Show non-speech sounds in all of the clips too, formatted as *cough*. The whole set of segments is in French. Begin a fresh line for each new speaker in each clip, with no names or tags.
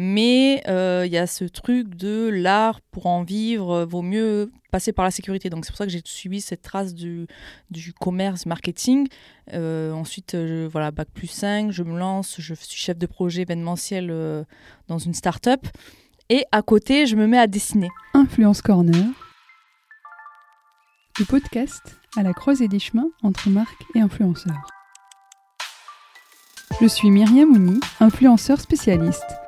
Mais euh, il y a ce truc de l'art pour en vivre, vaut mieux passer par la sécurité. Donc c'est pour ça que j'ai suivi cette trace du, commerce marketing. Euh, ensuite, voilà, bac plus 5, je me lance, je suis chef de projet événementiel euh, dans une start-up. Et à côté, je me mets à dessiner.
Influence Corner, le podcast à la croisée des chemins entre marques et influenceurs. Je suis Myriam Mouni, influenceur spécialiste.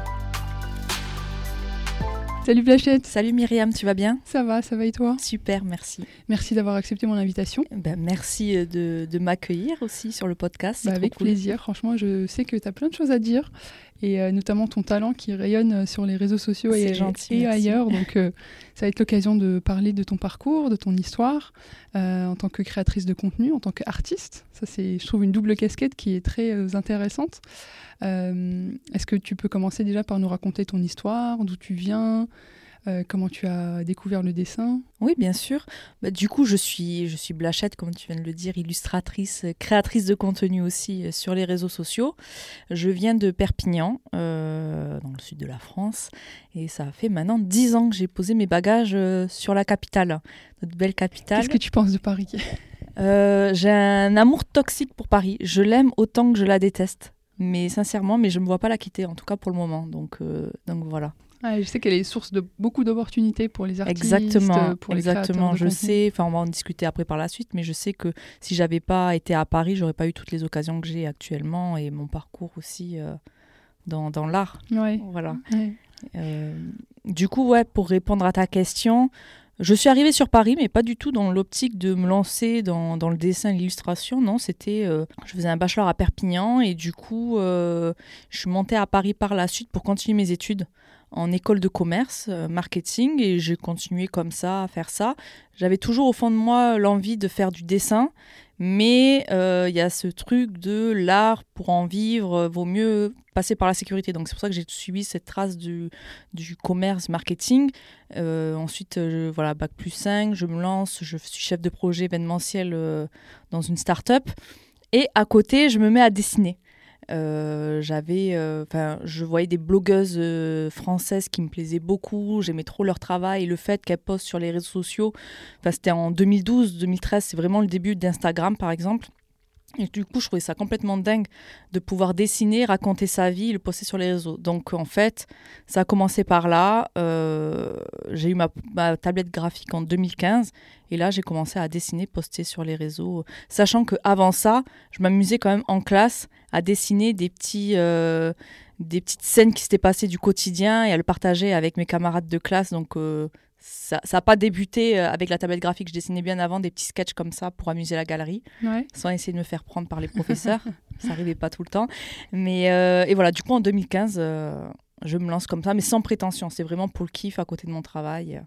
Salut Blachette
Salut Myriam, tu vas bien?
Ça va, ça va et toi?
Super, merci.
Merci d'avoir accepté mon invitation.
Ben, merci euh, de, de m'accueillir aussi sur le podcast.
Bah, avec plaisir, franchement, je sais que tu as plein de choses à dire et euh, notamment ton talent qui rayonne euh, sur les réseaux sociaux et,
gentil,
et ailleurs. Donc, euh, ça va être l'occasion de parler de ton parcours, de ton histoire euh, en tant que créatrice de contenu, en tant qu'artiste. Ça, c'est, je trouve, une double casquette qui est très euh, intéressante. Est-ce que tu peux commencer déjà par nous raconter ton histoire, d'où tu viens euh, comment tu as découvert le dessin?
Oui, bien sûr. Bah, du coup, je suis, je suis Blachette, comme tu viens de le dire, illustratrice, créatrice de contenu aussi euh, sur les réseaux sociaux. Je viens de Perpignan, euh, dans le sud de la France, et ça fait maintenant dix ans que j'ai posé mes bagages sur la capitale, notre belle capitale.
Qu'est-ce que tu penses de Paris?
Euh, J'ai un amour toxique pour Paris. Je l'aime autant que je la déteste. Mais sincèrement, mais je ne me vois pas la quitter, en tout cas pour le moment. Donc, euh, donc voilà.
Je sais qu'elle est source de beaucoup d'opportunités pour les artistes,
Exactement,
pour les
exactement. Je
contenu.
sais, enfin, on va en discuter après par la suite, mais je sais que si j'avais pas été à Paris, j'aurais pas eu toutes les occasions que j'ai actuellement et mon parcours aussi euh, dans, dans l'art.
Ouais.
Voilà.
Ouais.
Euh, du coup, ouais, pour répondre à ta question, je suis arrivée sur Paris, mais pas du tout dans l'optique de me lancer dans, dans le dessin et l'illustration. Non, c'était. euh, je faisais un bachelor à Perpignan et du coup, euh, je suis montée à Paris par la suite pour continuer mes études en école de commerce, euh, marketing, et j'ai continué comme ça à faire ça. J'avais toujours au fond de moi l'envie de faire du dessin, mais euh, il y a ce truc de l'art pour en vivre, euh, vaut mieux passer par la sécurité. Donc c'est pour ça que j'ai suivi cette trace du, du commerce marketing. Euh, ensuite, voilà, bac plus 5, je me lance, je suis chef de projet événementiel dans une start-up. Et à côté, je me mets à dessiner. Euh, j'avais, euh, je voyais des blogueuses euh, françaises qui me plaisaient beaucoup. J'aimais trop leur travail et le fait qu'elles postent sur les réseaux sociaux. Enfin, c'était en 2012, 2013, c'est vraiment le début d'Instagram, par exemple. Et du coup, je trouvais ça complètement dingue de pouvoir dessiner, raconter sa vie, le poster sur les réseaux. Donc, en fait, ça a commencé par là. Euh, j'ai eu ma, tablette graphique en 2015. Et là, j'ai commencé à dessiner, poster sur les réseaux. Sachant qu'avant ça, je m'amusais quand même en classe à dessiner des, petits, euh, des petites scènes qui s'étaient passées du quotidien et à le partager avec mes camarades de classe. Donc, euh, ça n'a pas débuté euh, avec la tablette graphique. Je dessinais bien avant des petits sketchs comme ça pour amuser la galerie
Ouais.
sans essayer de me faire prendre par les *laughs* professeurs. ça n'arrivait pas tout le temps. Mais euh, et voilà, du coup en 2015, euh, je me lance comme ça, mais sans prétention. C'est vraiment pour le kiff à côté de mon travail.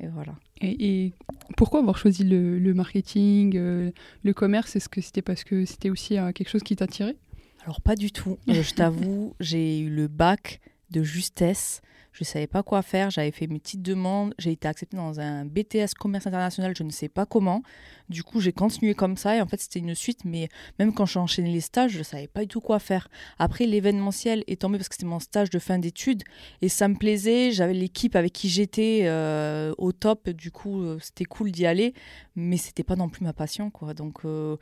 Et voilà.
Et, et pourquoi avoir choisi le, le marketing, euh, le commerce? Est-ce que c'était parce que c'était aussi euh, quelque chose qui t'attirait?
Alors pas du tout. Euh, je t'avoue, *laughs* j'ai eu le bac de justesse. Je ne savais pas quoi faire. J'avais fait mes petites demandes. J'ai été acceptée dans un BTS commerce international. Je ne sais pas comment. Du coup, j'ai continué comme ça. Et en fait, c'était une suite. Mais même quand j'ai enchaîné les stages, je ne savais pas du tout quoi faire. Après, l'événementiel est tombé parce que c'était mon stage de fin d'études. Et ça me plaisait. J'avais l'équipe avec qui j'étais euh, au top. Du coup, euh, c'était cool d'y aller. Mais c'était pas non plus ma passion. quoi. Donc. euh,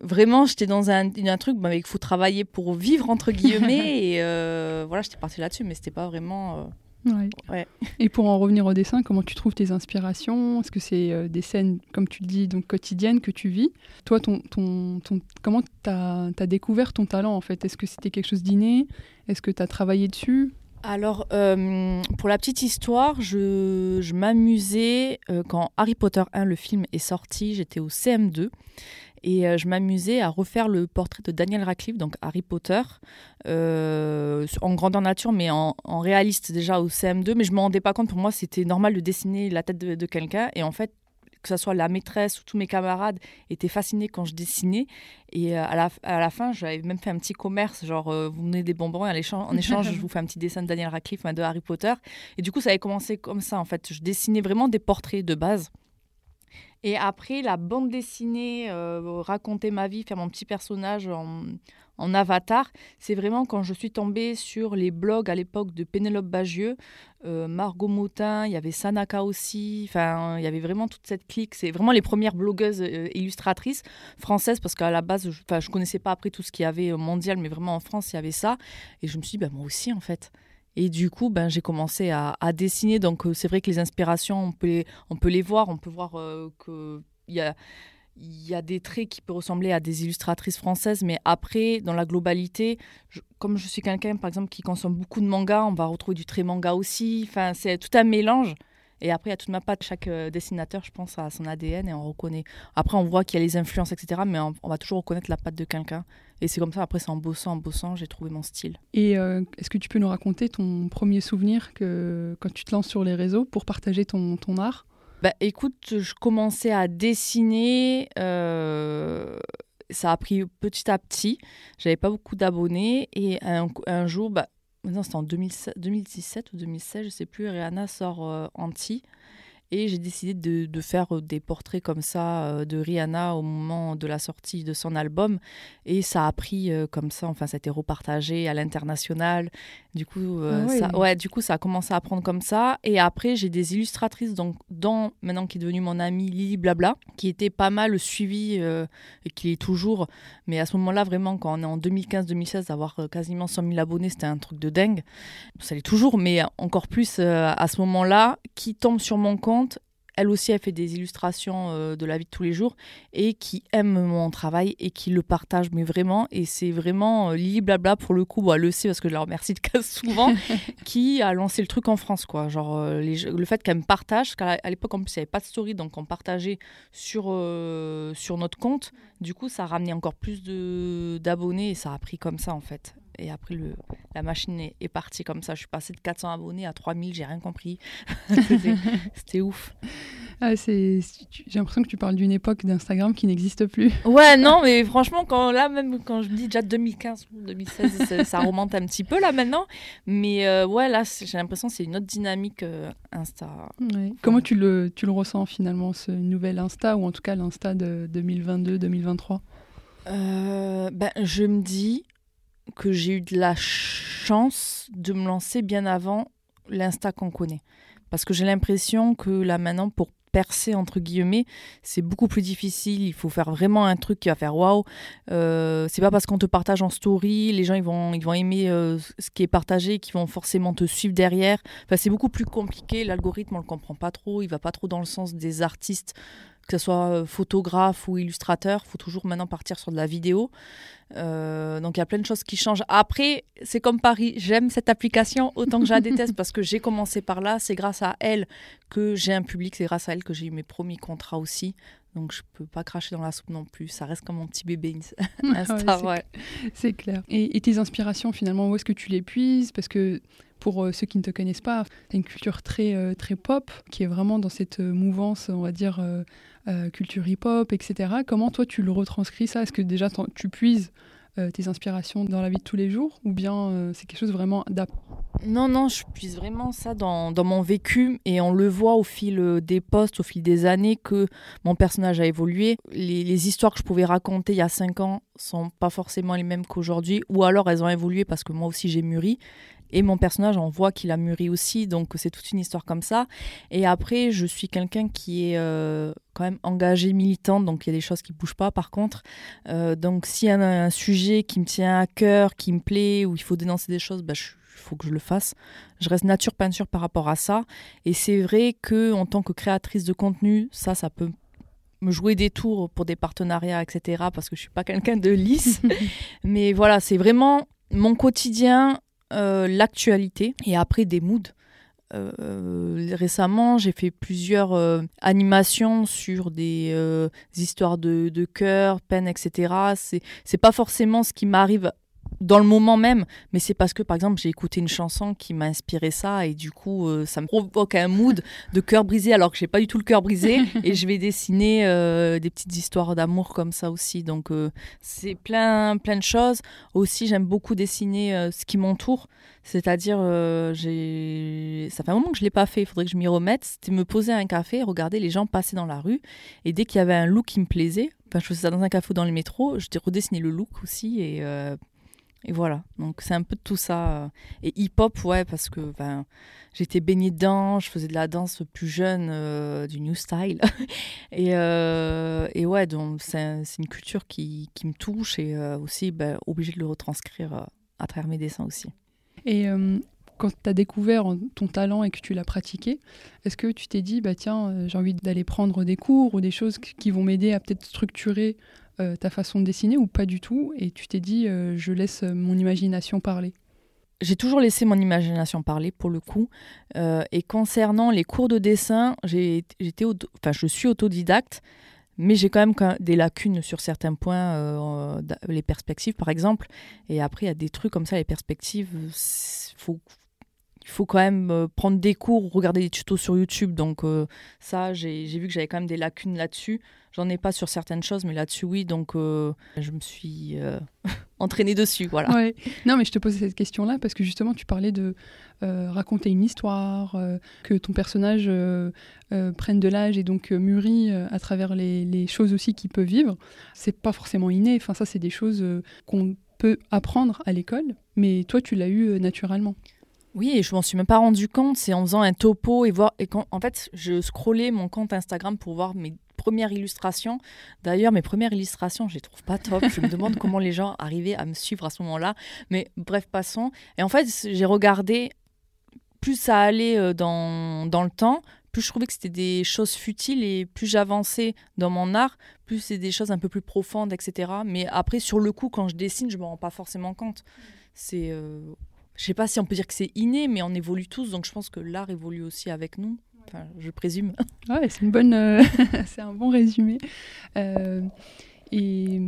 Vraiment, j'étais dans un, un truc bah, il faut travailler pour vivre, entre guillemets. *laughs* et euh, voilà, j'étais partie là-dessus, mais c'était pas vraiment. euh,
Ouais.
Ouais.
Et pour en revenir au dessin, comment tu trouves tes inspirations? Est-ce que c'est euh, des scènes, comme tu le dis, donc quotidiennes que tu vis? Toi, ton, ton, ton- comment tu as, découvert ton talent en fait? Est-ce que c'était quelque chose d'inné? Est-ce que tu as travaillé dessus?
Alors, euh, pour la petite histoire, je, m'amusais euh, quand Harry Potter 1, le film, est sorti. J'étais au CM2 et euh, je m'amusais à refaire le portrait de Daniel Radcliffe, donc Harry Potter, en grandeur nature, mais en, réaliste déjà au CM2. Mais je me rendais pas compte, pour moi, c'était normal de dessiner la tête de, de quelqu'un. Et en fait, que ce soit la maîtresse ou tous mes camarades étaient fascinés quand je dessinais. Et à la, à la fin, j'avais même fait un petit commerce, genre vous venez des bonbons et en échange, en échange je vous fais un petit dessin de Daniel Radcliffe, de Harry Potter. Et du coup, ça avait commencé comme ça en fait. Je dessinais vraiment des portraits de base. Et après, la bande dessinée, euh, raconter ma vie, faire mon petit personnage en, avatar, c'est vraiment quand je suis tombée sur les blogs à l'époque de Pénélope Bagieux, euh, Margot Motin, il y avait Sanaka aussi, enfin, il y avait vraiment toute cette clique. C'est vraiment les premières blogueuses euh, illustratrices françaises, parce qu'à la base, je ne connaissais pas après tout ce qu'il y avait mondial, mais vraiment en France, il y avait ça. Et je me suis dit, bah, moi aussi, en fait. Et du coup, ben, j'ai commencé à, dessiner. Donc, euh, c'est vrai que les inspirations, on peut les, on peut les voir. On peut voir qu'il y a, y a des traits qui peuvent ressembler à des illustratrices françaises. Mais après, dans la globalité, comme je suis quelqu'un, par exemple, qui consomme beaucoup de mangas, on va retrouver du trait manga aussi. Enfin, c'est tout un mélange. Et après, il y a toute ma patte. Chaque euh, dessinateur, je pense, a son ADN et on reconnaît. Après, on voit qu'il y a les influences, etc. Mais on, va toujours reconnaître la patte de quelqu'un. Et c'est comme ça, après, c'est en bossant, en bossant, j'ai trouvé mon style.
Et euh, est-ce que tu peux nous raconter ton premier souvenir que, quand tu te lances sur les réseaux pour partager ton, ton art?
Bah, Écoute, je commençais à dessiner. Euh, ça a pris petit à petit. J'avais pas beaucoup d'abonnés. Et un, jour, bah, c'était en 2017 ou 2016, je sais plus, Rihanna sort euh, Anti. Et j'ai décidé de, de, faire euh, des portraits comme ça euh, de Rihanna au moment de la sortie de son album. Et ça a pris comme ça, enfin, ça a été repartagé à l'international. Du coup, ah ça, ouais, du coup, ça a commencé à prendre comme ça. Et après, j'ai des illustratrices, donc, dans, maintenant qui est devenue mon amie Lily Blabla, qui était pas mal suivie et qui est toujours. Mais à ce moment-là, vraiment, quand on est en 2015-2016, d'avoir quasiment 100 000 abonnés, c'était un truc de dingue. Ça l'est toujours, mais encore plus à ce moment-là, qui tombe sur mon compte elle aussi, elle fait des illustrations euh, de la vie de tous les jours et qui aime mon travail et qui le partage, mais vraiment. Et c'est vraiment euh, Lily Blabla, pour le coup, bon, elle le sait parce que je la remercie de cas souvent, *laughs* qui a lancé le truc en France, quoi. Genre, euh, le fait qu'elle me partage, parce qu'à l'époque, en plus, il n'y avait pas de story, donc on partageait sur, sur notre compte. Du coup, ça a ramené encore plus d'abonnés et ça a pris comme ça, en fait. Et après, le, la machine est, partie comme ça. Je suis passée de 400 abonnés à 3000, j'ai rien compris. *laughs* C'était ouf.
Ah, j'ai l'impression que tu parles d'une époque d'Instagram qui n'existe plus.
Ouais, *laughs* non, mais franchement, quand, là, même quand je me dis déjà 2015 ou 2016, ça, remonte un petit peu là maintenant. Mais euh, ouais, là, j'ai l'impression que c'est une autre dynamique euh, Insta.
Comment tu le, tu le ressens finalement, ce nouvel Insta, ou en tout cas l'Insta de 2022-2023
euh, ben, Je me dis, que j'ai eu de la chance de me lancer bien avant l'Insta qu'on connaît. Parce que j'ai l'impression que là maintenant, pour percer, entre guillemets, c'est beaucoup plus difficile. Il faut faire vraiment un truc qui va faire waouh. Euh, c'est pas parce qu'on te partage en story, les gens ils vont, ils vont aimer euh, ce qui est partagé, qui vont forcément te suivre derrière. Enfin, c'est beaucoup plus compliqué. L'algorithme, on le comprend pas trop. Il va pas trop dans le sens des artistes que ce soit euh, photographe ou illustrateur, il faut toujours maintenant partir sur de la vidéo. Euh, donc il y a plein de choses qui changent. Après, c'est comme Paris, j'aime cette application autant que je la *laughs* déteste parce que j'ai commencé par là. C'est grâce à elle que j'ai un public, c'est grâce à elle que j'ai eu mes premiers contrats aussi. Donc je peux pas cracher dans la soupe non plus. Ça reste comme mon petit bébé *laughs* *laughs* Insta. ouais,
c'est clair. Et, tes inspirations finalement, où est-ce que tu les puises? Parce que pour euh, ceux qui ne te connaissent pas, tu une culture très, très pop qui est vraiment dans cette mouvance, on va dire, euh, culture hip-hop, etc. Comment toi tu le retranscris ça? Est-ce que déjà tu puises euh, tes inspirations dans la vie de tous les jours? Ou bien euh, c'est quelque chose vraiment d'app
Non, non, je puise vraiment ça dans, mon vécu et on le voit au fil des postes, au fil des années que mon personnage a évolué. Les, les histoires que je pouvais raconter il y a 5 ans sont pas forcément les mêmes qu'aujourd'hui ou alors elles ont évolué parce que moi aussi j'ai mûri. Et mon personnage, on voit qu'il a mûri aussi, donc c'est toute une histoire comme ça. Et après, je suis quelqu'un qui est euh, quand même engagé, militant, donc il y a des choses qui ne bougent pas par contre. Euh, donc s'il y a un, sujet qui me tient à cœur, qui me plaît, où il faut dénoncer des choses, bah, il faut que je le fasse. Je reste nature peinture par rapport à ça. Et c'est vrai que en tant que créatrice de contenu, ça, ça peut me jouer des tours pour des partenariats, etc. Parce que je suis pas quelqu'un de lisse. *laughs* Mais voilà, c'est vraiment mon quotidien l'actualité et après des moods. Euh, récemment, j'ai fait plusieurs euh, animations sur des histoires de, de cœur, peine, etc. C'est, c'est pas forcément ce qui m'arrive dans le moment même, mais c'est parce que par exemple j'ai écouté une chanson qui m'a inspiré ça et du coup euh, ça me provoque un mood de cœur brisé alors que j'ai pas du tout le cœur brisé *laughs* et je vais dessiner euh, des petites histoires d'amour comme ça aussi. Donc euh, c'est plein plein de choses. Aussi j'aime beaucoup dessiner ce qui m'entoure, c'est-à-dire j'ai ça fait un moment que je l'ai pas fait, il faudrait que je m'y remette. C'était me poser à un café, regarder les gens passer dans la rue et dès qu'il y avait un look qui me plaisait, enfin je faisais ça dans un café ou dans le métro, je redessiné le look aussi et et voilà, donc c'est un peu de tout ça. Et hip-hop, ouais, parce que ben, j'étais baignée dedans, je faisais de la danse plus jeune, euh, du new style. *laughs* et, euh, et, ouais, donc c'est une culture qui, qui, me touche et euh, aussi ben, obligée de le retranscrire à travers mes dessins aussi.
Et quand tu as découvert ton talent et que tu l'as pratiqué, est-ce que tu t'es dit, bah tiens, j'ai envie d'aller prendre des cours ou des choses qui vont m'aider à peut-être structurer euh, ta façon de dessiner ou pas du tout Et tu t'es dit, euh, je laisse mon imagination parler?
J'ai toujours laissé mon imagination parler pour le coup. Euh, et concernant les cours de dessin, j'étais, enfin, je suis autodidacte, mais j'ai quand même des lacunes sur certains points, les perspectives par exemple. Et après, il y a des trucs comme ça, les perspectives, faut, il faut quand même prendre des cours, regarder des tutos sur YouTube. Donc ça, j'ai vu que j'avais quand même des lacunes là-dessus. J'en ai pas sur certaines choses, mais là-dessus, oui. Donc, euh, je me suis euh, *laughs* entraînée dessus. Voilà.
Non, mais je te posais cette question-là parce que justement, tu parlais de euh, raconter une histoire, que ton personnage prenne de l'âge et donc mûrit à travers les, les, choses aussi qu'il peut vivre. C'est pas forcément inné. Enfin, ça, c'est des choses qu'on peut apprendre à l'école, mais toi, tu l'as eu naturellement.
Oui, et je m'en suis même pas rendu compte. C'est en faisant un topo et voir. Et quand, en fait, je scrollais mon compte Instagram pour voir mes premières illustrations. D'ailleurs, mes premières illustrations, je les trouve pas top. Je me demande *laughs* comment les gens arrivaient à me suivre à ce moment-là. Mais bref, passons. Et en fait, j'ai regardé, plus ça allait euh, dans, dans le temps, plus je trouvais que c'était des choses futiles et plus j'avançais dans mon art, plus c'est des choses un peu plus profondes, etc. Mais après, sur le coup, quand je dessine, je me rends pas forcément compte. C'est. Euh, je sais pas si on peut dire que c'est inné, mais on évolue tous, donc je pense que l'art évolue aussi avec nous je présume. *laughs*
Ouais, c'est une bonne, euh, *laughs* c'est un bon résumé. Euh, et,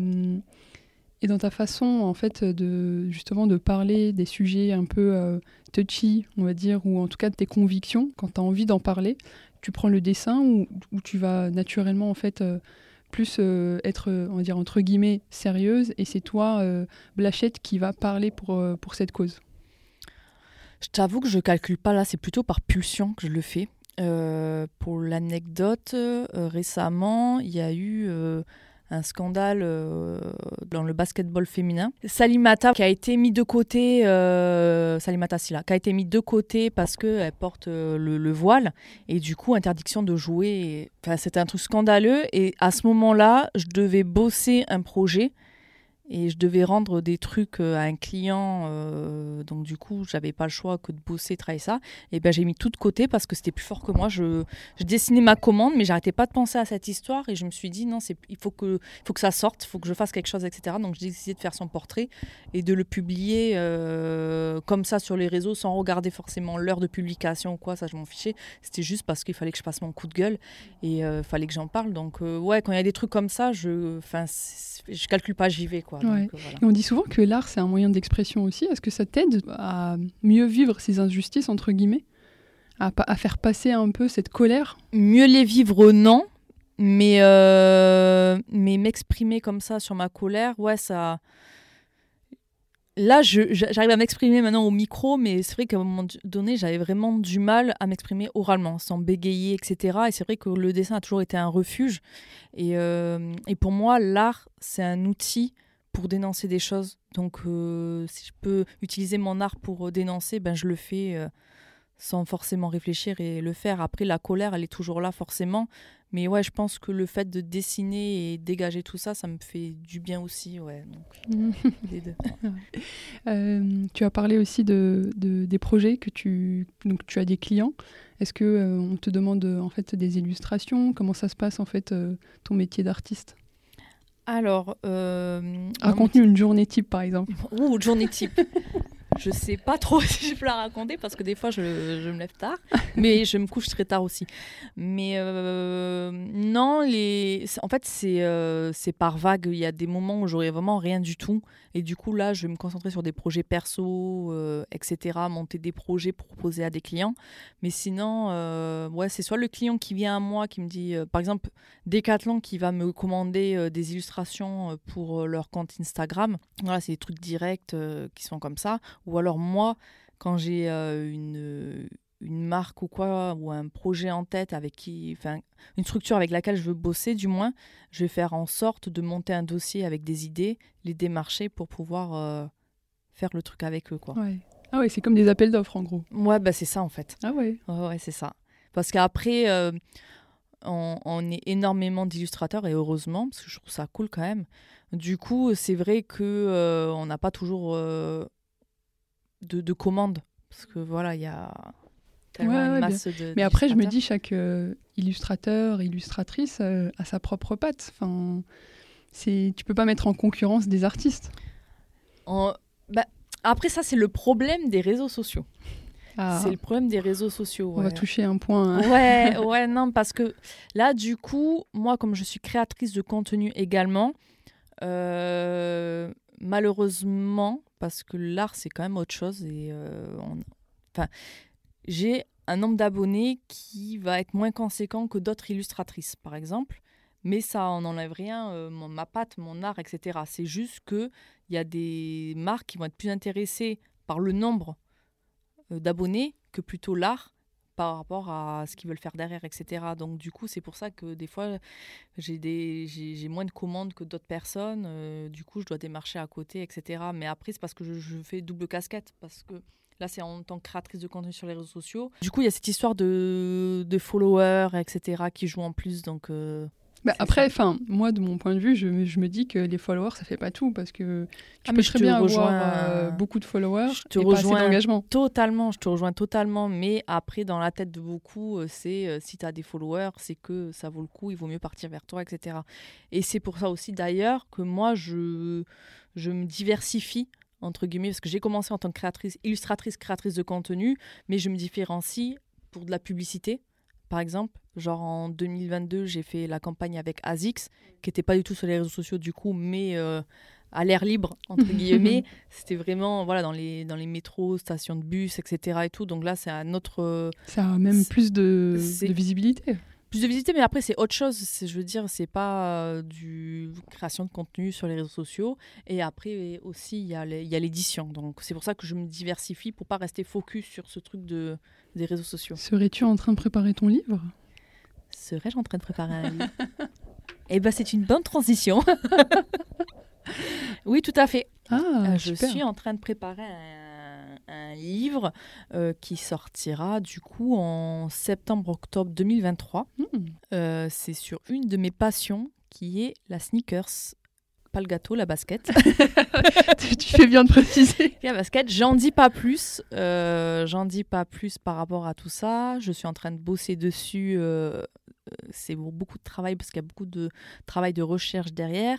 et dans ta façon, en fait, de justement de parler des sujets un peu euh, touchy, on va dire, ou en tout cas de tes convictions, quand tu as envie d'en parler, tu prends le dessin ou, tu vas naturellement en fait plus être, on va dire entre guillemets, sérieuse, et c'est toi, Blachette, qui va parler pour, pour cette cause.
Je t'avoue que je calcule pas là, c'est plutôt par pulsion que je le fais. Euh, pour l'anecdote, euh, récemment, il y a eu euh, un scandale dans le basketball féminin. Salimata qui a été mis de côté, Salimata Silla, qui a été mis de côté parce qu'elle porte le, voile et du coup interdiction de jouer. Enfin, c'était un truc scandaleux et à ce moment-là, je devais bosser un projet et je devais rendre des trucs euh, à un client, euh, donc du coup, j'avais pas le choix que de bosser, travailler ça. Et ben j'ai mis tout de côté parce que c'était plus fort que moi. Je, dessinais ma commande, mais j'arrêtais pas de penser à cette histoire et je me suis dit non, il faut que, faut que ça sorte, il faut que je fasse quelque chose, etc. Donc j'ai décidé de faire son portrait et de le publier euh, comme ça sur les réseaux sans regarder forcément l'heure de publication ou quoi. Ça, je m'en fichais. C'était juste parce qu'il fallait que je passe mon coup de gueule et il fallait que j'en parle. Donc ouais, quand il y a des trucs comme ça, je, enfin, je calcule pas, j'y vais quoi.
Euh, on dit souvent que l'art, c'est un moyen d'expression aussi. Est-ce que ça t'aide à mieux vivre ces injustices, entre guillemets? À, à, faire passer un peu cette colère?
Mieux les vivre, non. Mais, euh, mais m'exprimer comme ça sur ma colère, ouais, ça. Là, j'arrive à m'exprimer maintenant au micro, mais c'est vrai qu'à un moment donné, j'avais vraiment du mal à m'exprimer oralement, sans bégayer, etc. Et c'est vrai que le dessin a toujours été un refuge. Et, euh, et pour moi, l'art, c'est un outil pour dénoncer des choses. Donc, euh, si je peux utiliser mon art pour euh, dénoncer, ben, je le fais euh, sans forcément réfléchir et le faire. Après, la colère, elle est toujours là, forcément. Mais ouais, je pense que le fait de dessiner et dégager tout ça, ça me fait du bien aussi. Ouais, donc, *laughs*
les deux. tu as parlé aussi de, de, des projets que tu... Donc, tu as des clients. Est-ce que on te demande en fait des illustrations? Comment ça se passe en fait ton métier d'artiste?
Alors.
Euh, Raconte-nous une journée type, par exemple.
Ouh, journée type. *laughs* Je sais pas trop *laughs* si je peux la raconter parce que des fois je, je me lève tard, *laughs* mais je me couche très tard aussi. Mais euh, non, les... en fait c'est euh, par vague. Il y a des moments où j'aurais vraiment rien du tout. Et du coup là, je vais me concentrer sur des projets perso, euh, etc. Monter des projets pour proposer à des clients. Mais sinon, ouais, c'est soit le client qui vient à moi qui me dit, par exemple, Decathlon qui va me commander des illustrations pour leur compte Instagram. Voilà, c'est des trucs directs qui sont comme ça ou alors moi, quand j'ai euh, une, une marque ou quoi, ou un projet en tête avec qui, enfin, une structure avec laquelle je veux bosser, du moins, je vais faire en sorte de monter un dossier avec des idées, les démarcher pour pouvoir euh, faire le truc avec eux, quoi.
Ah ouais, c'est comme des appels d'offres en gros.
Ouais, bah c'est ça en fait.
Ah ouais.
Ouais, c'est ça. Parce qu'après, euh, on, est énormément d'illustrateurs et heureusement, parce que je trouve ça cool quand même. Du coup, c'est vrai que on n'a pas toujours de, commandes. Parce que voilà, il y a tellement une masse de.
Mais après, je me dis, chaque euh, illustrateur, illustratrice euh, a sa propre patte. Enfin, tu peux pas mettre en concurrence des artistes.
En... Bah, après, ça, c'est le problème des réseaux sociaux. Ah. C'est le problème des réseaux sociaux.
On va toucher un point.
Hein. Ouais, *laughs* ouais, non, parce que là, du coup, moi, comme je suis créatrice de contenu également, euh, malheureusement, parce que l'art, c'est quand même autre chose. Et euh, enfin, j'ai un nombre d'abonnés qui va être moins conséquent que d'autres illustratrices, par exemple. Mais ça on n'enlève rien, euh, ma patte, mon art, etc. C'est juste qu'il y a des marques qui vont être plus intéressées par le nombre euh, d'abonnés que plutôt l'art par rapport à ce qu'ils veulent faire derrière, etc. Donc du coup, c'est pour ça que des fois, j'ai moins de commandes que d'autres personnes. Euh, du coup, je dois démarcher à côté, etc. Mais après, c'est parce que je, fais double casquette, parce que là, c'est en tant que créatrice de contenu sur les réseaux sociaux. Du coup, il y a cette histoire de, followers, etc. qui jouent en plus, donc... Euh,
bah, après, enfin, moi, de mon point de vue, je, je, me dis que les followers, ça fait pas tout parce que tu ah, peux très bien avoir euh, beaucoup de followers je te et rejoins pas d'engagement.
Totalement, je te rejoins totalement. Mais après, dans la tête de beaucoup, euh, c'est euh, si tu as des followers, c'est que ça vaut le coup, il vaut mieux partir vers toi, etc. Et c'est pour ça aussi, d'ailleurs, que moi, je, je me diversifie entre guillemets, parce que j'ai commencé en tant que créatrice, illustratrice, créatrice de contenu, mais je me différencie pour de la publicité par exemple. Genre en 2022, j'ai fait la campagne avec ASICS, qui n'était pas du tout sur les réseaux sociaux du coup, mais euh, à l'air libre, entre guillemets. *laughs* C'était vraiment voilà, dans, les, dans les métros, stations de bus, etc. Et tout. Donc là, c'est un autre...
Ça a même plus de, de visibilité
plus de visiter, mais après, c'est autre chose. Je veux dire, c'est pas euh, du création de contenu sur les réseaux sociaux. Et après aussi, il y a l'édition. Donc, c'est pour ça que je me diversifie pour pas rester focus sur ce truc de, des réseaux sociaux.
Serais-tu en train de préparer ton livre?
Serais-je en train de préparer un livre? *laughs* Eh ben, c'est une bonne transition. *laughs* oui, tout à fait.
Ah, euh,
je suis en train de préparer un un livre euh, qui sortira du coup en septembre-octobre 2023. Hmm. Euh, c'est sur une de mes passions qui est la sneakers. Pas le gâteau, la basket. *laughs*
tu fais bien de préciser. *laughs*
La basket, j'en dis pas plus. Euh, j'en dis pas plus par rapport à tout ça. Je suis en train de bosser dessus c'est beaucoup de travail parce qu'il y a beaucoup de travail de recherche derrière.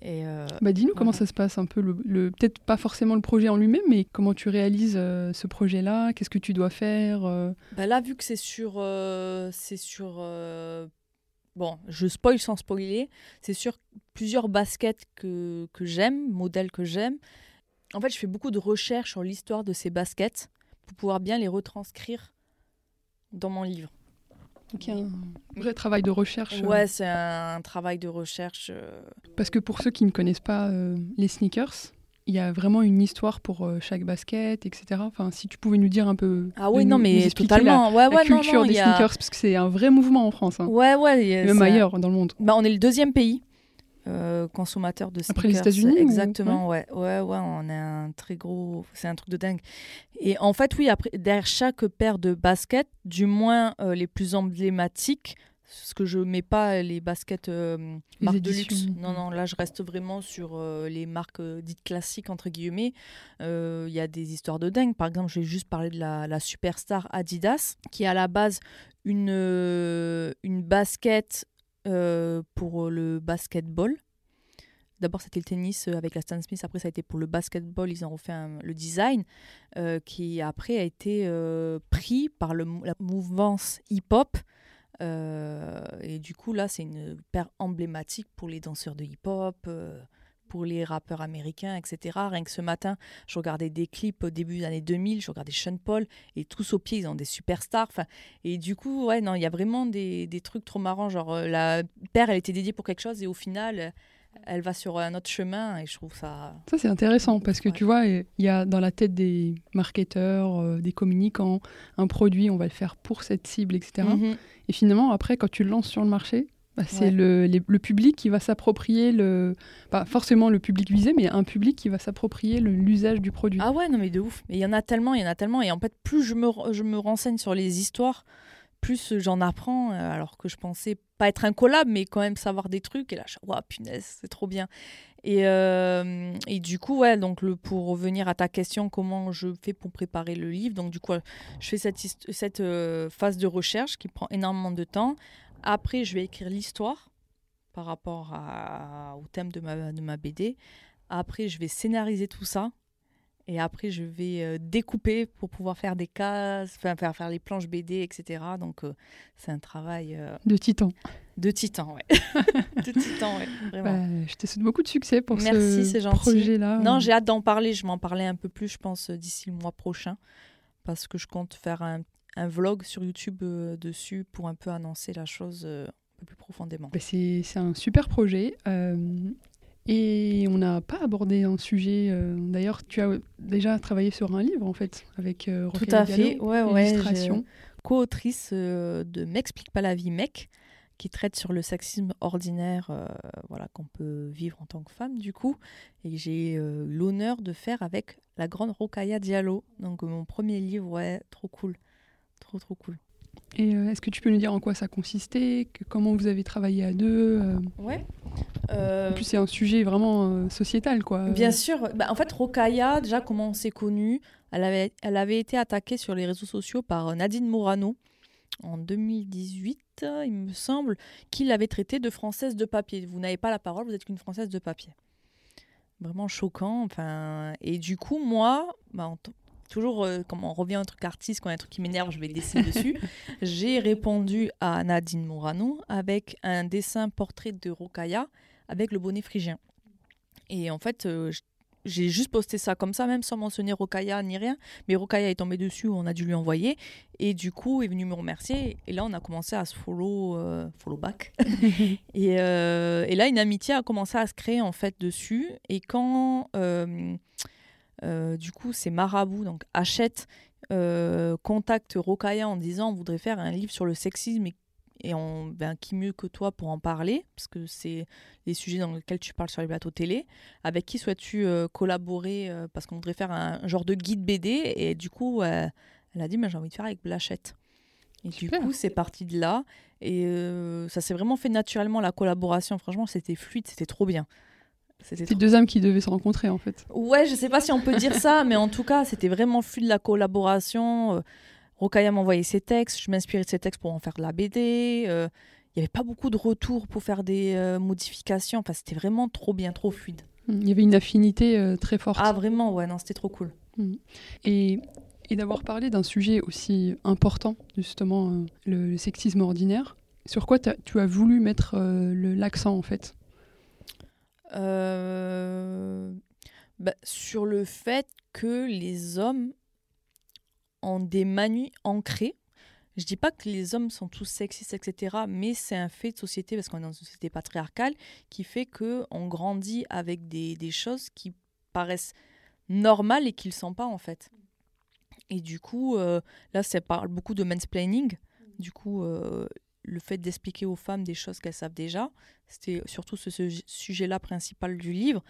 Et
euh, bah dis-nous comment ça se passe un peu, le, peut-être pas forcément le projet en lui-même, mais comment tu réalises euh, ce projet-là, qu'est-ce que tu dois faire euh?
bah Là, vu que c'est sur, c'est sur bon, je spoil sans spoiler, c'est sur plusieurs baskets que, que j'aime, modèles que j'aime. En fait, je fais beaucoup de recherches sur l'histoire de ces baskets pour pouvoir bien les retranscrire dans mon livre.
Donc un vrai travail de recherche.
Ouais, c'est un travail de recherche. Euh.
Parce que pour ceux qui ne connaissent pas euh, les sneakers, il y a vraiment une histoire pour euh, chaque basket, etc. Enfin, si tu pouvais nous dire un peu.
Ah oui, non, mais totalement. La, ouais, ouais,
culture des sneakers, parce que c'est un vrai mouvement en France. Hein.
Ouais, ouais.
Même ailleurs dans le monde.
Bah, on est le deuxième pays euh, consommateurs de sneakers.
Après les États-Unis
Exactement, ouais. ouais. ouais. on a un très gros. C'est un truc de dingue. Et en fait, oui, après, derrière chaque paire de baskets, du moins euh, les plus emblématiques, ce que je mets pas les baskets euh, marques de luxe. Non, non, là je reste vraiment sur les marques dites classiques entre guillemets. Il y a des histoires de dingue. Par exemple, je vais juste parler de la, la superstar Adidas, qui est à la base une, une basket euh, pour le basketball. D'abord, c'était le tennis euh, avec la Stan Smith. Après, ça a été pour le basketball. Ils ont refait le design euh, qui, après, a été pris par le, la mouvance hip-hop. et du coup, là, c'est une paire emblématique pour les danseurs de hip-hop, pour les rappeurs américains, etc. Rien que ce matin, je regardais des clips au début des années 2000. Je regardais Sean Paul et tous au pied, ils ont des superstars. Et du coup, ouais, non, il y a vraiment des, des, trucs trop marrants. Genre, la paire, elle était dédiée pour quelque chose et au final elle va sur un autre chemin et je trouve ça.
Ça, c'est intéressant parce que tu vois, il y a dans la tête des marketeurs, euh, des communicants, un produit, on va le faire pour cette cible, etc. Mhm. Et finalement, après, quand tu le lances sur le marché, bah, c'est le, le, public qui va s'approprier le. Pas forcément le public visé, mais un public qui va s'approprier l'usage du produit.
Ah ouais, non, mais de ouf. Mais il y en a tellement, il y en a tellement. Et en fait, plus je me, je me renseigne sur les histoires, plus j'en apprends, euh, alors que je pensais pas être un collab, mais quand même savoir des trucs. Et là, je suis, punaise, c'est trop bien. Et, euh, et, du coup, ouais, donc le, pour revenir à ta question, comment je fais pour préparer le livre, donc du coup, je fais cette, cette euh, phase de recherche qui prend énormément de temps. Après, je vais écrire l'histoire par rapport à, au thème de ma, de ma BD. Après, je vais scénariser tout ça. Et après, je vais euh, découper pour pouvoir faire des cases, faire, faire les planches BD, etc. Donc, euh, c'est un travail. Euh,
de titan.
De titan, ouais. *laughs* de titan, ouais. Vraiment.
Bah, je te souhaite beaucoup de succès pour Merci, ce projet-là.
Non, j'ai hâte d'en parler. Je vais en parler un peu plus, je pense, d'ici le mois prochain. Parce que je compte faire un, un vlog sur YouTube dessus pour un peu annoncer la chose un peu plus profondément.
Bah, c'est un super projet. Et on n'a pas abordé un sujet. Euh, d'ailleurs, tu as déjà travaillé sur un livre, en fait, avec euh,
Tout à fait, ouais, ouais. Co-autrice euh, de M'explique pas la vie, mec, qui traite sur le sexisme ordinaire euh, voilà, qu'on peut vivre en tant que femme, du coup. Et j'ai eu l'honneur de faire avec la grande Rokaya Diallo. Donc, mon premier livre, ouais, trop cool. Trop, trop cool.
Et est-ce que tu peux nous dire en quoi ça consistait Comment vous avez travaillé à deux
Ouais.
Euh, en plus, c'est un sujet vraiment euh, sociétal, quoi.
Bien sûr. Bah, en fait, Rokaya, déjà, comment on s'est connue elle avait, elle avait été attaquée sur les réseaux sociaux par euh, Nadine Morano en 2018, il me semble, qui l'avait traitée de française de papier. Vous n'avez pas la parole, vous êtes qu'une française de papier. Vraiment choquant. Enfin, et du coup, moi, bah, toujours, quand on revient à un truc artiste, quand il y a un truc qui m'énerve, je vais dessiner dessus. *laughs* J'ai répondu à Nadine Morano avec un dessin portrait de Rokaya avec le bonnet phrygien. Et en fait, euh, j'ai juste posté ça comme ça, même sans mentionner Rokaya ni rien. Mais Rokaya est tombé dessus, on a dû lui envoyer. Et du coup, est venu me remercier. Et là, on a commencé à se follow, euh, follow back. *laughs* et, euh, et, là, une amitié a commencé à se créer en fait dessus. Et quand, du coup, c'est Marabout, donc achète, contacte Rokaya en disant on voudrait faire un livre sur le sexisme et et on, ben, qui mieux que toi pour en parler, parce que c'est les sujets dans lesquels tu parles sur les plateaux télé. Avec qui souhaites-tu euh, collaborer euh, Parce qu'on voudrait faire un, genre de guide BD. Et du coup, elle a dit mais J'ai envie de faire avec Blachette. Et du coup, c'est parti de là. Et euh, ça s'est vraiment fait naturellement, la collaboration. Franchement, c'était fluide, c'était trop bien.
C'était deux âmes qui devaient se rencontrer en fait.
Ouais, je sais pas si on peut dire ça, mais en tout cas, c'était vraiment fluide la collaboration. Rokaya envoyé ses textes, je m'inspirais de ses textes pour en faire de la BD. Euh, il n'y avait pas beaucoup de retours pour faire des euh, modifications. Enfin, c'était vraiment trop bien, trop fluide.
Mmh, il y avait une affinité euh, très forte.
Ah, vraiment, ouais, non, c'était trop cool.
Et, et d'avoir parlé d'un sujet aussi important, justement, le, sexisme ordinaire, sur quoi tu as voulu mettre l'accent, en fait?
Bah, Sur le fait que les hommes en des manies ancrées. Je dis pas que les hommes sont tous sexistes, etc., mais c'est un fait de société, parce qu'on est dans une société patriarcale, qui fait que on grandit avec des, des choses qui paraissent normales et qui ne le sont pas, en fait. Et du coup, euh, là, ça parle beaucoup de mansplaining. Du coup, euh, le fait d'expliquer aux femmes des choses qu'elles savent déjà, c'était surtout ce, sujet-là principal du livre.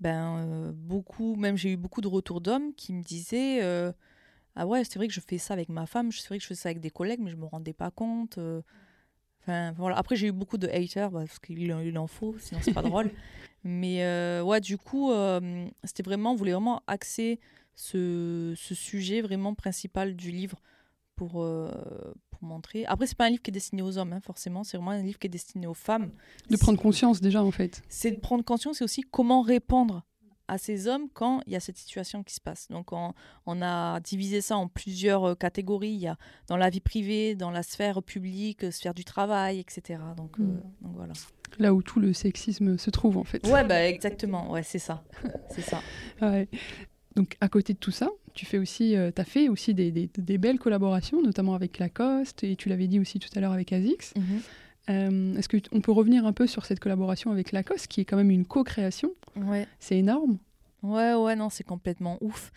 Ben, euh, beaucoup, même j'ai eu beaucoup de retours d'hommes qui me disaient ah ouais, c'est vrai que je fais ça avec ma femme, c'est vrai que je fais ça avec des collègues, mais je me rendais pas compte. Euh. Enfin, voilà. Après, j'ai eu beaucoup de haters, bah, parce qu'il il en faut, sinon c'est pas *laughs* drôle. Mais euh, ouais, du coup, euh, c'était vraiment, on voulait vraiment axer ce, ce, sujet vraiment principal du livre pour, pour montrer. Après, c'est pas un livre qui est destiné aux hommes, hein, forcément. C'est vraiment un livre qui est destiné aux femmes.
De prendre conscience déjà, en fait.
C'est de prendre conscience et aussi comment répondre à ces hommes quand il y a cette situation qui se passe. Donc on, on a divisé ça en plusieurs euh, catégories. Il y a dans la vie privée, dans la sphère publique, sphère du travail, etc. Donc,
Mm.
euh, donc voilà.
Là où tout le sexisme se trouve, en fait.
Ouais, bah *laughs* exactement. Ouais, c'est ça. c'est ça.
Ouais. Donc à côté de tout ça, tu fais aussi, tu as fait aussi des, des- des belles collaborations, notamment avec Lacoste, et tu l'avais dit aussi tout à l'heure avec Azix. Euh, Est-ce qu'on peut revenir un peu sur cette collaboration avec Lacoste, qui est quand même une co-création?
Ouais.
C'est énorme.
Ouais, ouais, non, c'est complètement ouf.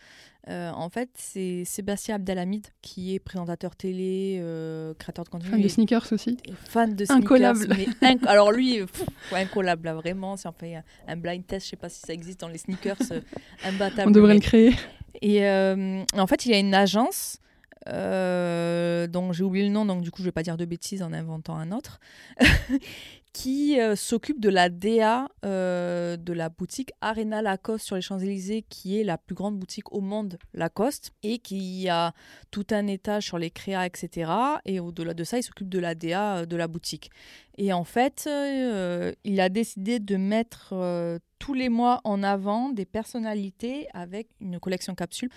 Euh, en fait, c'est Sébastien Abdelhamid qui est présentateur télé, euh, créateur de contenu.
Fan de sneakers aussi?
fan de sneakers.
Incollable.
mais inc- Alors lui, pff, incollable, là, vraiment. Si on fait un, un blind test, je sais pas si ça existe dans les sneakers, euh, imbattable. *laughs*
On devrait
mais-
le créer.
Et euh, en fait, il y a une agence euh, dont j'ai oublié le nom, donc du coup, je vais pas dire de bêtises en inventant un autre, *laughs* qui euh, s'occupe de la DA euh, de la boutique Arena Lacoste sur les Champs-Élysées, qui est la plus grande boutique au monde Lacoste, et qui a tout un étage sur les créas, etc. Et au-delà de ça, il s'occupe de la DA de la boutique. Et en fait, euh, il a décidé de mettre euh, tous les mois en avant des personnalités avec une collection capsule.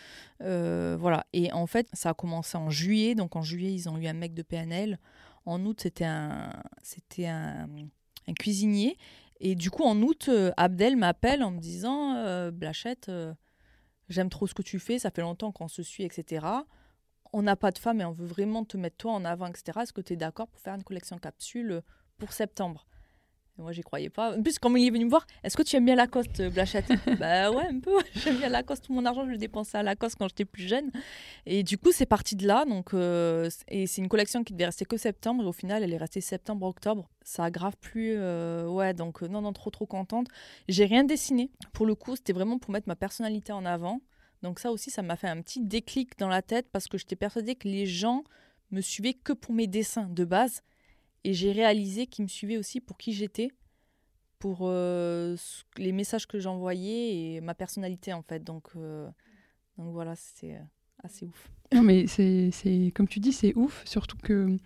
Euh, voilà. Et en fait, ça a commencé en juillet. Donc en juillet, ils ont eu un mec de PNL. En août, c'était un, c'était un, cuisinier. Et du coup, en août, euh, Abdel m'appelle en me disant euh, Blachette, euh, j'aime trop ce que tu fais, ça fait longtemps qu'on se suit, etc. On n'a pas de femme et on veut vraiment te mettre toi en avant, etc. Est-ce que tu es d'accord pour faire une collection capsule pour septembre? Moi, j'y croyais pas. En plus, quand il est venu me voir, est-ce que tu aimes bien Lacoste, Blachette? *laughs* Bah ouais, un peu. J'aime bien Lacoste. Tout mon argent, je le dépensais à Lacoste quand j'étais plus jeune. Et du coup, c'est parti de là. Donc, euh, et c'est une collection qui devait rester que septembre. Et au final, elle est restée septembre-octobre. Ça a grave plu. euh, ouais, donc euh, non, non, trop, trop contente. J'ai rien dessiné. Pour le coup, c'était vraiment pour mettre ma personnalité en avant. Donc ça aussi, ça m'a fait un petit déclic dans la tête parce que j'étais persuadée que les gens me suivaient que pour mes dessins de base. Et j'ai réalisé qu'ils me suivaient aussi pour qui j'étais, pour euh, les messages que j'envoyais et ma personnalité en fait. Donc, euh, donc voilà, c'est euh, assez ouf.
Non, mais c'est, comme tu dis, c'est ouf, surtout que,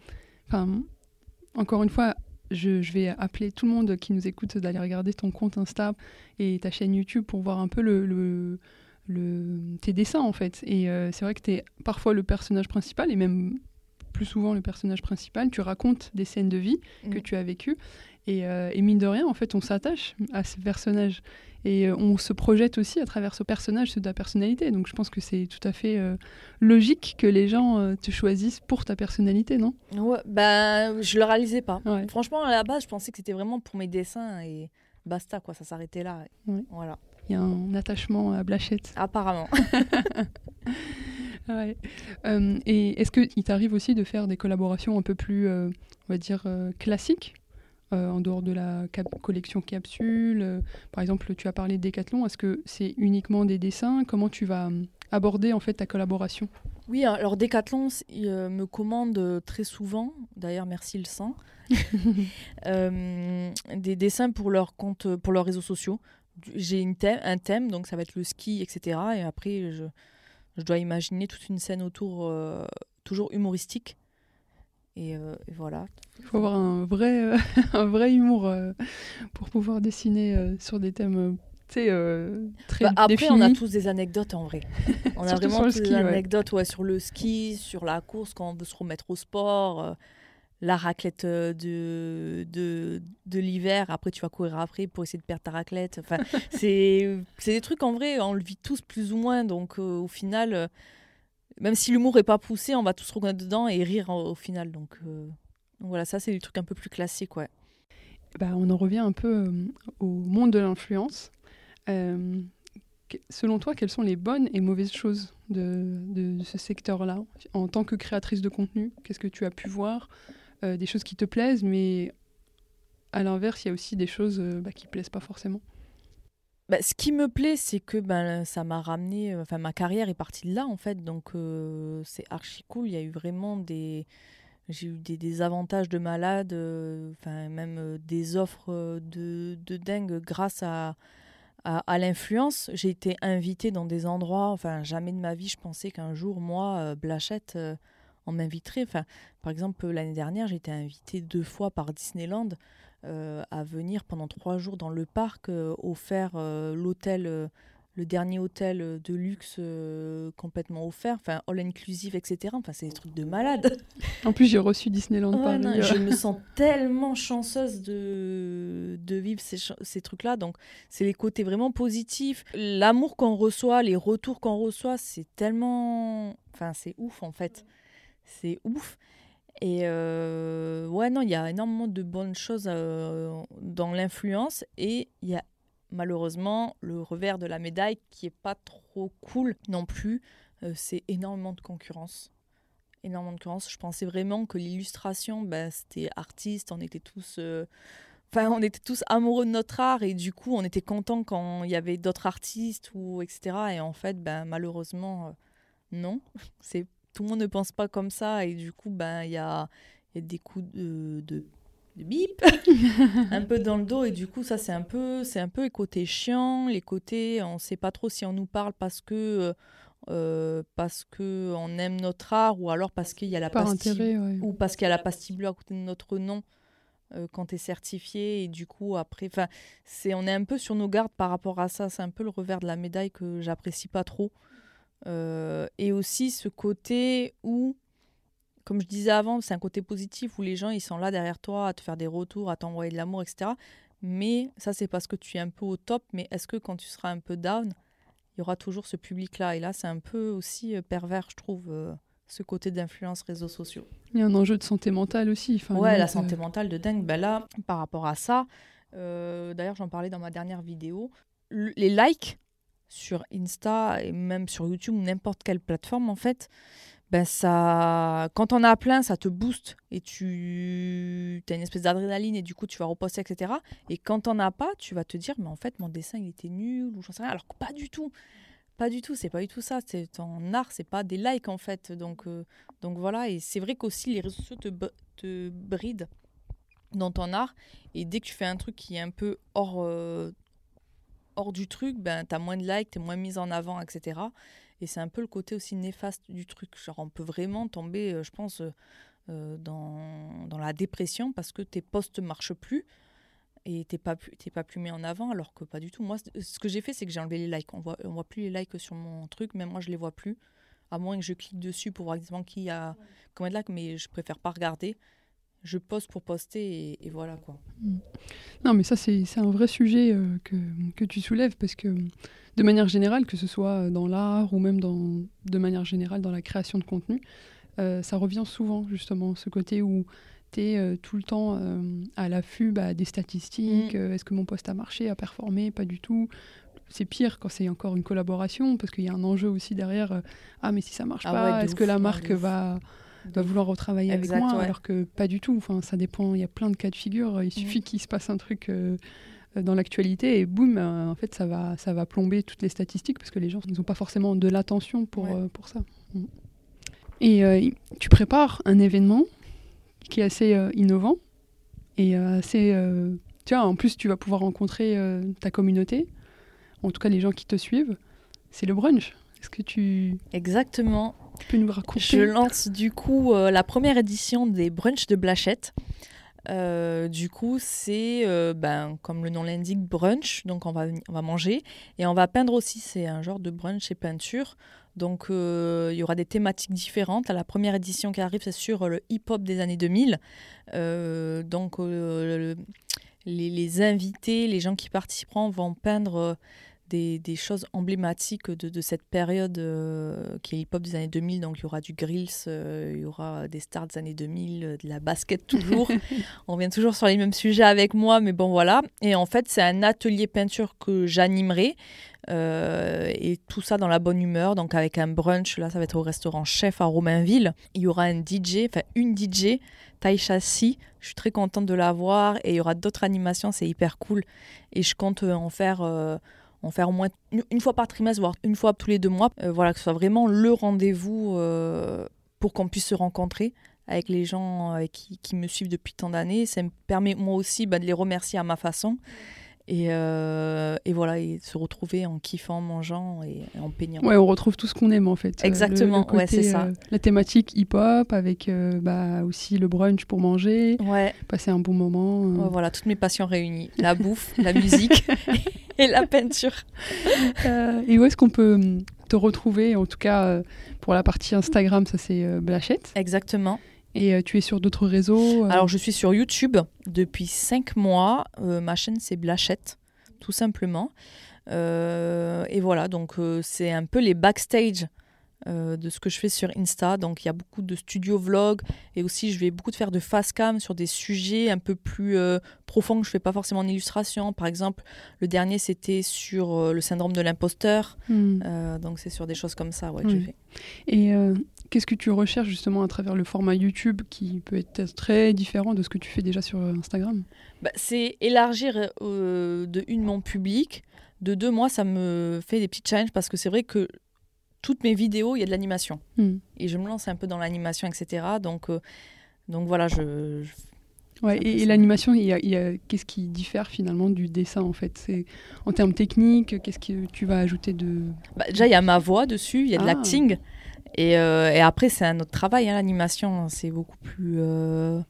enfin, encore une fois, je, vais appeler tout le monde qui nous écoute d'aller regarder ton compte Insta et ta chaîne YouTube pour voir un peu le, le- tes dessins en fait. Et c'est vrai que tu es parfois le personnage principal et même plus souvent le personnage principal. Tu racontes des scènes de vie que
Mm.
tu as vécues. Et, euh, et mine de rien, en fait, on s'attache à ce personnage. Et euh, on se projette aussi à travers ce personnage, de ta personnalité. Donc je pense que c'est tout à fait euh, logique que les gens te choisissent pour ta personnalité, non?
Ouais, bah, je le réalisais pas.
Ouais.
Franchement, à la base, je pensais que c'était vraiment pour mes dessins et basta, quoi, ça s'arrêtait là.
Ouais.
Voilà,
Il y a un attachement à Blachette.
apparemment. *laughs*
Ouais. Euh, et est-ce qu'il t'arrive aussi de faire des collaborations un peu plus, euh, on va dire, euh, classiques en dehors de la cap- collection capsule Par exemple, tu as parlé de Decathlon. Est-ce que c'est uniquement des dessins? Comment tu vas aborder en fait ta collaboration?
Oui, alors Decathlon me commande très souvent, d'ailleurs merci le sang, *laughs* des dessins pour leurs comptes, pour leurs réseaux sociaux. J'ai thème, un thème, donc ça va être le ski, etc. Et après, je, je dois imaginer toute une scène autour, euh, toujours humoristique. Et, euh, et voilà.
Il faut avoir un vrai, euh, *laughs* un vrai humour pour pouvoir dessiner sur des thèmes très
Bah, après,
définis.
on a tous des anecdotes en vrai. *laughs* On a vraiment
ski,
des
ouais.
anecdotes ouais, sur le ski, sur la course, quand on veut se remettre au sport, la raclette euh, de, de, de l'hiver. Après, tu vas courir après pour essayer de perdre ta raclette. Enfin, *laughs* c'est des trucs en vrai, on le vit tous plus ou moins. Donc, euh, au final, euh, même si l'humour n'est pas poussé, on va tous se reconnaître dedans et rire au, au final. Donc, euh, donc voilà, ça, c'est des trucs un peu plus classiques. Ouais.
Bah, on en revient un peu au monde de l'influence. Selon toi, quelles sont les bonnes et mauvaises choses de, de- de ce secteur-là? En tant que créatrice de contenu, qu'est-ce que tu as pu voir? Euh, Des choses qui te plaisent, mais à l'inverse, il y a aussi des choses euh, bah, qui plaisent pas forcément.
Bah, ce qui me plaît, c'est que ben, ça m'a ramené. euh, Enfin, ma carrière est partie de là, en fait. Donc, c'est archi cool. Il y a eu vraiment des. J'ai eu des, avantages de malade, enfin, même des offres de, de dingue grâce à, à, à l'influence. J'ai été invitée dans des endroits. Enfin, jamais de ma vie, je pensais qu'un jour, moi, Blachette, on m'inviterait. Enfin, par exemple, l'année dernière, j'ai été invitée deux fois par Disneyland à venir pendant trois jours dans le parc, offert l'hôtel le dernier hôtel euh, de luxe euh, complètement offert, enfin all inclusive, etc. Enfin, c'est des trucs de malade.
En plus, j'ai reçu Disneyland Paris.
Non, je me sens tellement chanceuse de, de vivre ces, ces trucs-là. Donc, c'est les côtés vraiment positifs. L'amour qu'on reçoit, les retours qu'on reçoit, c'est tellement. Enfin, c'est ouf en fait. C'est ouf. Et euh, ouais, non, il y a énormément de bonnes choses dans l'influence et il y a malheureusement, le revers de la médaille qui est pas trop cool non plus, euh, c'est énormément de concurrence. Énormément de concurrence. Je pensais vraiment que l'illustration, ben, c'était artiste, on était tous. Euh, enfin, on était tous amoureux de notre art et du coup, on était content quand il y avait d'autres artistes ou etc. Et en fait, ben, malheureusement, euh, non. *laughs* C'est tout le monde ne pense pas comme ça et du coup, ben, il y a, y a, des coups de, de de bip *laughs* un peu dans le dos et du coup ça c'est un peu c'est un peu les côtés chiants les côtés on sait pas trop si on nous parle parce que euh, euh, parce que on aime notre art ou alors parce qu'il y a la pastille ou parce qu'il y a la pastille bleue à côté de notre nom euh, quand tu es certifié et du coup après enfin c'est on est un peu sur nos gardes par rapport à ça. C'est un peu le revers de la médaille que j'apprécie pas trop et aussi ce côté où comme je disais avant, c'est un côté positif où les gens ils sont là derrière toi à te faire des retours, à t'envoyer de l'amour, etc. Mais ça, c'est parce que tu es un peu au top. Mais est-ce que quand tu seras un peu down, il y aura toujours ce public-là? Et là, c'est un peu aussi euh, pervers, je trouve, euh, ce côté d'influence réseaux sociaux.
Il y a un enjeu de santé mentale aussi.
Enfin, ouais, la santé mentale de dingue. Ben là, par rapport à ça, euh, d'ailleurs, j'en parlais dans ma dernière vidéo, les likes sur Insta et même sur YouTube ou n'importe quelle plateforme, en fait, ben ça, quand on a plein, ça te booste et tu as une espèce d'adrénaline et du coup tu vas reposter, etc. Et quand on as pas, tu vas te dire, mais en fait mon dessin il était nul ou j'en sais rien. Alors pas du tout, pas du tout, c'est pas du tout ça. C'est ton art, c'est pas des likes en fait. Donc, euh, donc voilà, et c'est vrai qu'aussi les réseaux sociaux te, te brident dans ton art et dès que tu fais un truc qui est un peu hors, euh, hors du truc, ben tu as moins de likes, tu es moins mise en avant, etc. Et c'est un peu le côté aussi néfaste du truc. Genre, on peut vraiment tomber, euh, je pense, euh, euh, dans, dans, la dépression parce que tes posts ne marchent plus et t'es pas, plus, pas plus mis en avant alors que pas du tout. Moi, ce que j'ai fait, c'est que j'ai enlevé les likes. On voit, on voit plus les likes sur mon truc, même moi, je les vois plus. À moins que je clique dessus pour voir exactement qui a combien de likes, mais je préfère pas regarder je poste pour poster et, voilà quoi.
Non mais ça c'est un vrai sujet que, que, tu soulèves parce que de manière générale, que ce soit dans l'art ou même dans, de manière générale dans la création de contenu, euh, ça revient souvent justement, ce côté où tu es euh, tout le temps euh, à l'affût bah, des statistiques, mm. est-ce que mon poste a marché, a performé, pas du tout. C'est pire quand c'est encore une collaboration, parce qu'il y a un enjeu aussi derrière, ah mais si ça marche ah pas, est-ce que la marque va va vouloir retravailler avec moi alors que pas du tout enfin ça dépend il y a plein de cas de figure il suffit mm. qu'il se passe un truc dans l'actualité et boum, euh, en fait, ça va, ça va plomber toutes les statistiques parce que les gens n'ont pas forcément de l'attention pour, euh, pour ça. Mm. Et euh, tu prépares un événement qui est assez innovant et assez. tu vois, en plus, tu vas pouvoir rencontrer ta communauté, en tout cas les gens qui te suivent. C'est le brunch. Est-ce que tu.
Exactement. Je lance du coup la première édition des brunchs de Blachette. Euh, du coup, c'est, euh, ben, comme le nom l'indique, brunch. Donc, on va, on va manger. Et on va peindre aussi. C'est un genre de brunch et peinture. Donc, euh, il y aura des thématiques différentes. La première édition qui arrive, c'est sur le hip-hop des années 2000. donc, les, invités, les gens qui participeront vont peindre des, des, choses emblématiques de, de cette période euh, qui est l'hip-hop des années 2000. Donc il y aura du grills, euh, il y aura des stars des années 2000, euh, de la basket toujours. *laughs* On vient toujours sur les mêmes sujets avec moi, mais bon voilà. Et en fait, c'est un atelier peinture que j'animerai. et tout ça dans la bonne humeur, donc avec un brunch, là ça va être au restaurant Chef à Romainville. Il y aura un DJ, enfin une DJ, Taïcha Si, je suis très contente de la voir et il y aura d'autres animations, c'est hyper cool. Et je compte en faire en faire au moins une, fois par trimestre, voire une fois tous les deux mois. Euh, voilà, que ce soit vraiment le rendez-vous euh, pour qu'on puisse se rencontrer avec les gens qui, qui, me suivent depuis tant d'années. Ça me permet moi aussi bah, de les remercier à ma façon. Et, euh, et, voilà, et se retrouver en kiffant, en mangeant et en peignant.
Ouais, on retrouve tout ce qu'on aime en fait.
Exactement, ouais, c'est ça.
la thématique hip-hop avec bah, aussi le brunch pour manger,
ouais.
passer un bon moment.
voilà, toutes mes passions réunies la bouffe, la musique *laughs* et la peinture.
et où est-ce qu'on peut hum, te retrouver? En tout cas, pour la partie Instagram, ça c'est Blachette.
Exactement.
Et euh, tu es sur d'autres réseaux
euh Alors, je suis sur YouTube depuis 5 mois. Euh, ma chaîne, c'est Blachette, tout simplement. et voilà, donc c'est un peu les backstage de ce que je fais sur Insta. Donc il y a beaucoup de studio vlogs et aussi je vais beaucoup de faire de face cam sur des sujets un peu plus profonds que je fais pas forcément en illustration. Par exemple, le dernier c'était sur le syndrome de l'imposteur. Hmm. donc c'est sur des choses comme ça ouais, que je fais.
Et Qu'est-ce que tu recherches justement à travers le format YouTube qui peut être très différent de ce que tu fais déjà sur Instagram?
Bah, C'est élargir euh, de une mon public, de deux moi ça me fait des petits challenges parce que c'est vrai que toutes mes vidéos il y a de l'animation hmm. et je me lance un peu dans l'animation etc. Donc euh, donc voilà je,
Ouais, et, l'animation, il y a, qu'est-ce qui diffère finalement du dessin en fait? C'est en termes techniques, qu'est-ce que tu vas ajouter de
bah, Déjà, il y a ma voix dessus, il y a de ah. l'acting. Et, euh, et après, c'est un autre travail, hein, l'animation. C'est beaucoup plus. Euh...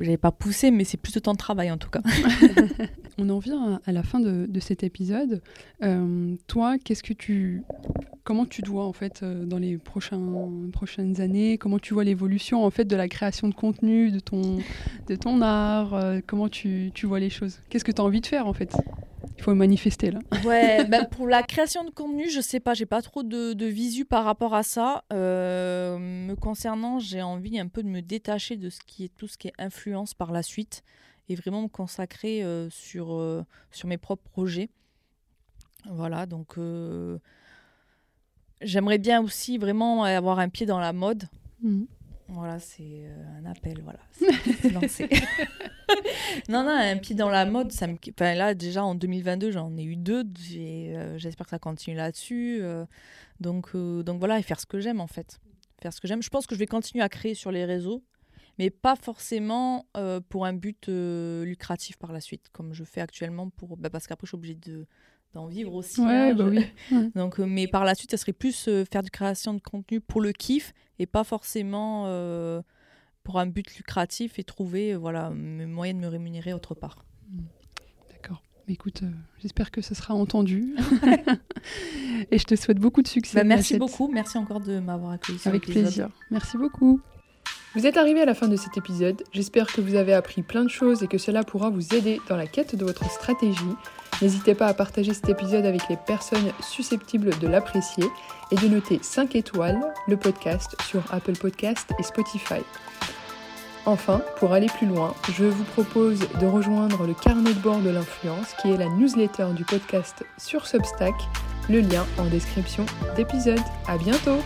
J'avais pas poussé, mais c'est plus de temps de travail en tout cas. *laughs*
On en vient à la fin de, de cet épisode. Euh, toi, qu'est-ce que tu, comment tu dois en fait euh, dans les prochains, prochaines années? Comment tu vois l'évolution en fait de la création de contenu, de ton, de ton art? Comment tu, tu vois les choses? Qu'est-ce que tu as envie de faire en fait? Il faut manifester là. *laughs*
Ouais, ben pour la création de contenu, je sais pas, j'ai pas trop de, de, visu par rapport à ça. Euh, me concernant, j'ai envie un peu de me détacher de ce qui est tout ce qui est influence par la suite et vraiment me consacrer euh, sur, euh, sur mes propres projets. Voilà, donc j'aimerais bien aussi vraiment avoir un pied dans la mode. Mmh. Voilà, c'est un appel, voilà, c'est lancé. *laughs* non, non, un pied dans la mode, ça me... enfin, là déjà en 2022, j'en ai eu deux. Euh, j'espère que ça continue là-dessus. Euh. donc, euh, donc voilà, et faire ce que j'aime en fait. Faire ce que j'aime. Je pense que je vais continuer à créer sur les réseaux, mais pas forcément pour un but lucratif par la suite, comme je fais actuellement, pour... Bah, parce qu'après je suis obligée de d'en vivre aussi.
Ouais, hein, bah oui. *laughs*
Donc, mais par la suite, ça serait plus faire du création de contenu pour le kiff et pas forcément pour un but lucratif et trouver euh, voilà, moyen de me rémunérer autre part. Hmm.
D'accord. Écoute, euh, j'espère que ça sera entendu. *laughs* et je te souhaite beaucoup de succès.
Bah, merci beaucoup. Merci encore de m'avoir accueilli.
Avec plaisir. Merci beaucoup. Vous êtes arrivé à la fin de cet épisode. J'espère que vous avez appris plein de choses et que cela pourra vous aider dans la quête de votre stratégie. N'hésitez pas à partager cet épisode avec les personnes susceptibles de l'apprécier et de noter 5 étoiles le podcast sur Apple Podcast et Spotify. Enfin, pour aller plus loin, je vous propose de rejoindre le carnet de bord de l'influence qui est la newsletter du podcast sur Substack, le lien en description d'épisode. À bientôt!